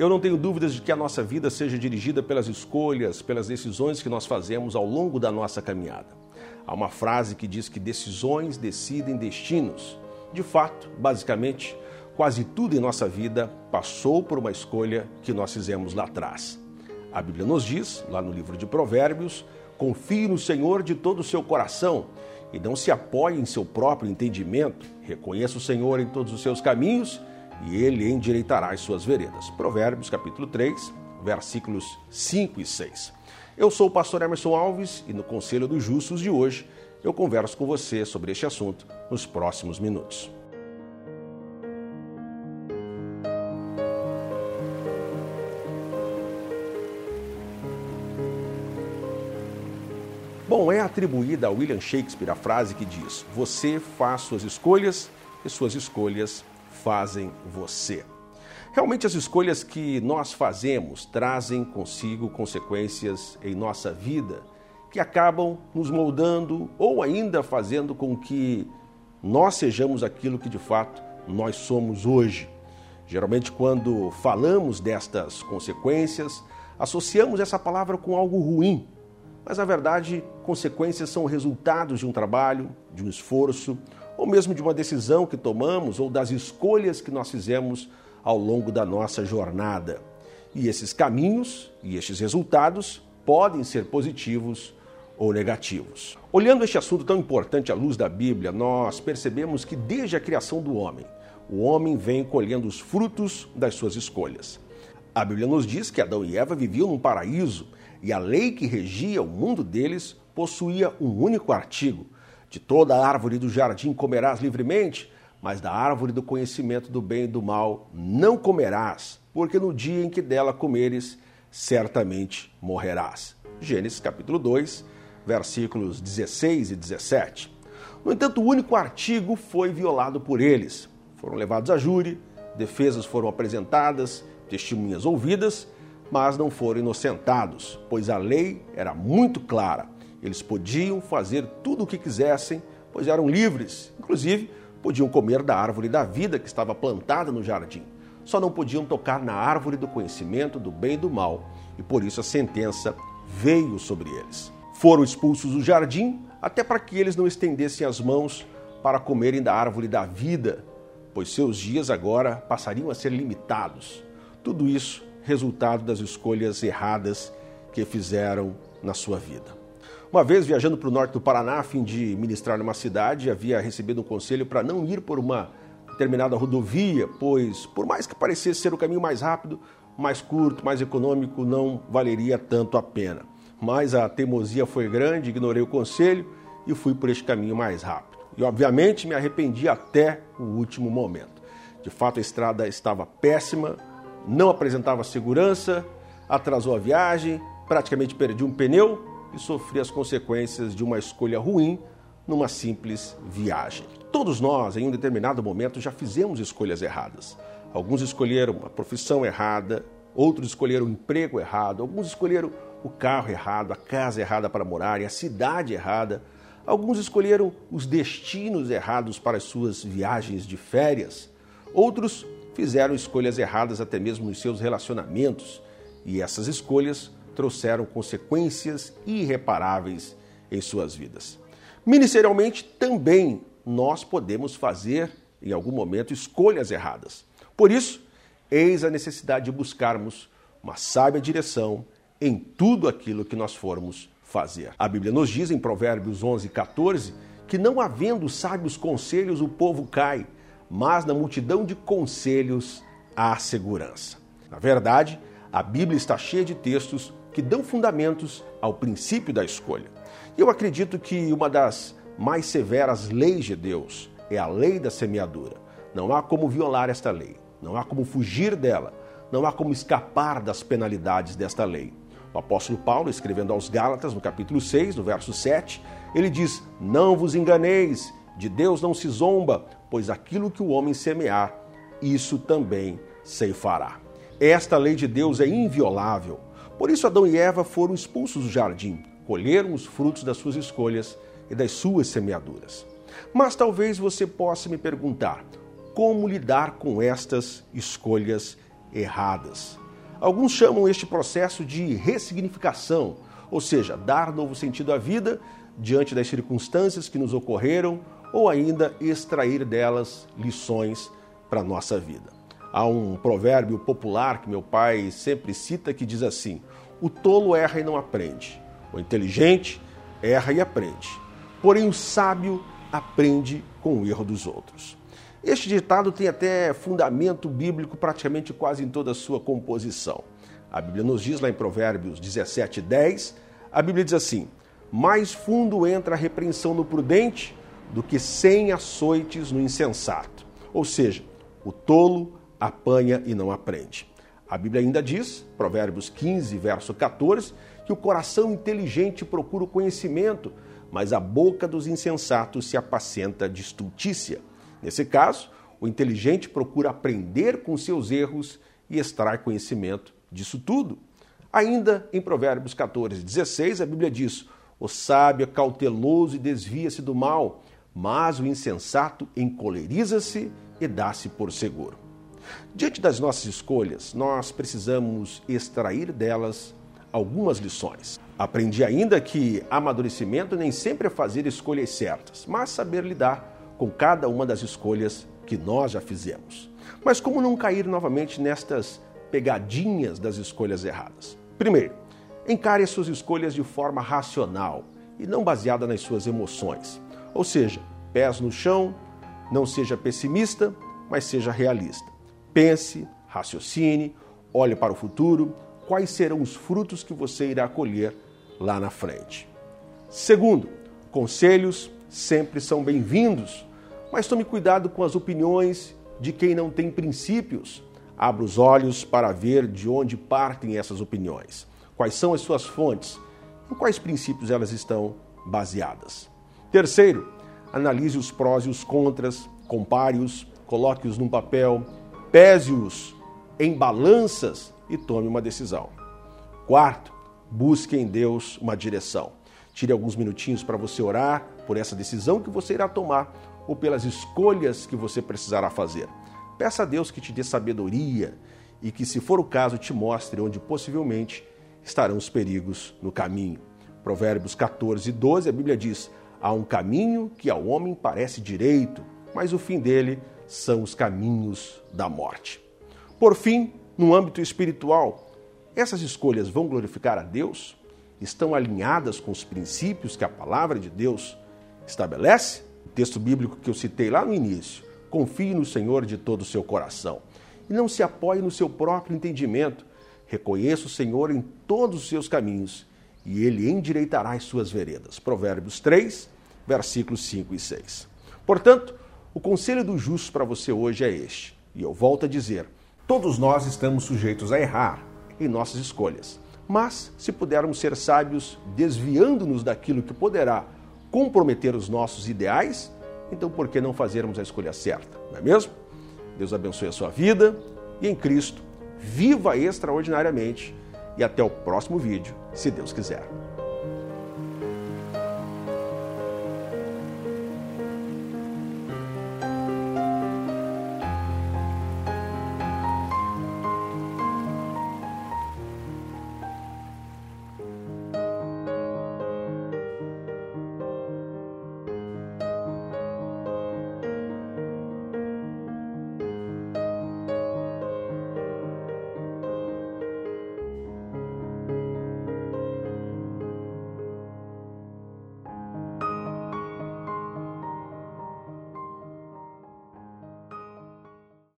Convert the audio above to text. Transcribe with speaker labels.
Speaker 1: Eu não tenho dúvidas de que a nossa vida seja dirigida pelas escolhas, pelas decisões que nós fazemos ao longo da nossa caminhada. Há uma frase que diz que decisões decidem destinos. De fato, basicamente, quase tudo em nossa vida passou por uma escolha que nós fizemos lá atrás. A Bíblia nos diz, lá no livro de Provérbios, confie no Senhor de todo o seu coração e não se apoie em seu próprio entendimento. Reconheça o Senhor em todos os seus caminhos e ele endireitará as suas veredas. Provérbios capítulo 3, versículos 5 e 6. Eu sou o pastor Emerson Alves e no Conselho dos Justos de hoje eu converso com você sobre este assunto nos próximos minutos. Bom, é atribuída a William Shakespeare a frase que diz: Você faz suas escolhas e suas escolhas fazem você. Realmente, as escolhas que nós fazemos trazem consigo consequências em nossa vida que acabam nos moldando ou ainda fazendo com que nós sejamos aquilo que de fato nós somos hoje. Geralmente, quando falamos destas consequências, associamos essa palavra com algo ruim, mas na verdade, consequências são resultados de um trabalho, de um esforço, ou mesmo de uma decisão que tomamos ou das escolhas que nós fizemos ao longo da nossa jornada. E esses caminhos e estes resultados podem ser positivos ou negativos. Olhando este assunto tão importante à luz da Bíblia, nós percebemos que desde a criação do homem, o homem vem colhendo os frutos das suas escolhas. A Bíblia nos diz que Adão e Eva viviam num paraíso e a lei que regia o mundo deles possuía um único artigo: de toda a árvore do jardim comerás livremente, mas da árvore do conhecimento do bem e do mal não comerás, porque no dia em que dela comeres, certamente morrerás. Gênesis capítulo 2, versículos 16 e 17. No entanto, o único artigo foi violado por eles. Foram levados a júri, defesas foram apresentadas, testemunhas ouvidas, mas não foram inocentados, pois a lei era muito clara eles podiam fazer tudo o que quisessem, pois eram livres. Inclusive, podiam comer da árvore da vida que estava plantada no jardim. Só não podiam tocar na árvore do conhecimento do bem e do mal, e por isso a sentença veio sobre eles. Foram expulsos do jardim até para que eles não estendessem as mãos para comerem da árvore da vida, pois seus dias agora passariam a ser limitados. Tudo isso resultado das escolhas erradas que fizeram na sua vida. Uma vez viajando para o norte do Paraná a fim de ministrar numa cidade, havia recebido um conselho para não ir por uma determinada rodovia, pois, por mais que parecesse ser o caminho mais rápido, mais curto, mais econômico, não valeria tanto a pena. Mas a teimosia foi grande, ignorei o conselho e fui por este caminho mais rápido. E, obviamente, me arrependi até o último momento. De fato, a estrada estava péssima, não apresentava segurança, atrasou a viagem, praticamente perdi um pneu e sofri as consequências de uma escolha ruim numa simples viagem. Todos nós, em um determinado momento, já fizemos escolhas erradas. Alguns escolheram a profissão errada, outros escolheram o emprego errado, alguns escolheram o carro errado, a casa errada para morar, a cidade errada. Alguns escolheram os destinos errados para as suas viagens de férias. Outros fizeram escolhas erradas até mesmo nos seus relacionamentos. E essas escolhas trouxeram consequências irreparáveis em suas vidas. Ministerialmente, também nós podemos fazer, em algum momento, escolhas erradas. Por isso, eis a necessidade de buscarmos uma sábia direção em tudo aquilo que nós formos fazer. A Bíblia nos diz em Provérbios 11, 14, que não havendo sábios conselhos o povo cai, mas na multidão de conselhos há segurança. Na verdade, a Bíblia está cheia de textos que dão fundamentos ao princípio da escolha. E eu acredito que uma das mais severas leis de Deus é a lei da semeadura. Não há como violar esta lei, não há como fugir dela, não há como escapar das penalidades desta lei. O apóstolo Paulo, escrevendo aos Gálatas, no capítulo 6, no verso 7, ele diz: Não vos enganeis, de Deus não se zomba, pois aquilo que o homem semear, isso também ceifará. Esta lei de Deus é inviolável. Por isso, Adão e Eva foram expulsos do jardim, colheram os frutos das suas escolhas e das suas semeaduras. Mas talvez você possa me perguntar: como lidar com estas escolhas erradas? Alguns chamam este processo de ressignificação, ou seja, dar novo sentido à vida diante das circunstâncias que nos ocorreram ou ainda extrair delas lições para a nossa vida. Há um provérbio popular que meu pai sempre cita que diz assim: O tolo erra e não aprende, o inteligente erra e aprende, porém o sábio aprende com o erro dos outros. Este ditado tem até fundamento bíblico praticamente quase em toda a sua composição. A Bíblia nos diz lá em Provérbios 17, 10, a Bíblia diz assim: Mais fundo entra a repreensão no prudente do que cem açoites no insensato. Ou seja, o tolo apanha e não aprende. A Bíblia ainda diz, Provérbios 15, verso 14, que o coração inteligente procura o conhecimento, mas a boca dos insensatos se apacenta de estultícia. Nesse caso, o inteligente procura aprender com seus erros e extrai conhecimento disso tudo. Ainda em Provérbios 14, 16, a Bíblia diz: O sábio é cauteloso e desvia-se do mal, mas o insensato encoleriza-se e dá-se por seguro. Diante das nossas escolhas, nós precisamos extrair delas algumas lições. Aprendi ainda que amadurecimento nem sempre é fazer escolhas certas, mas saber lidar com cada uma das escolhas que nós já fizemos. Mas como não cair novamente nestas pegadinhas das escolhas erradas? Primeiro, encare as suas escolhas de forma racional e não baseada nas suas emoções. Ou seja, pés no chão, não seja pessimista, mas seja realista. Pense, raciocine, olhe para o futuro, quais serão os frutos que você irá colher lá na frente. Segundo, conselhos sempre são bem-vindos, mas tome cuidado com as opiniões de quem não tem princípios. Abra os olhos para ver de onde partem essas opiniões, quais são as suas fontes, em quais princípios elas estão baseadas. Terceiro, analise os prós e os contras, compare-os, coloque-os num papel, pese-os em balanças e tome uma decisão. Quarto, busque em Deus uma direção. Tire alguns minutinhos para você orar por essa decisão que você irá tomar ou pelas escolhas que você precisará fazer. Peça a Deus que te dê sabedoria e que, se for o caso, te mostre onde possivelmente estarão os perigos no caminho. Provérbios 14, 12, a Bíblia diz: Há um caminho que ao homem parece direito, mas o fim dele são os caminhos da morte. Por fim, no âmbito espiritual, essas escolhas vão glorificar a Deus? Estão alinhadas com os princípios que a palavra de Deus estabelece? O texto bíblico que eu citei lá no início. Confie no Senhor de todo o seu coração e não se apoie no seu próprio entendimento. Reconheça o Senhor em todos os seus caminhos e ele endireitará as suas veredas. Provérbios 3, versículos 5 e 6. Portanto, o conselho do justo para você hoje é este, e eu volto a dizer: todos nós estamos sujeitos a errar em nossas escolhas. Mas, se pudermos ser sábios, desviando-nos daquilo que poderá comprometer os nossos ideais, então por que não fazermos a escolha certa, não é mesmo? Deus abençoe a sua vida e em Cristo, viva extraordinariamente e até o próximo vídeo, se Deus quiser.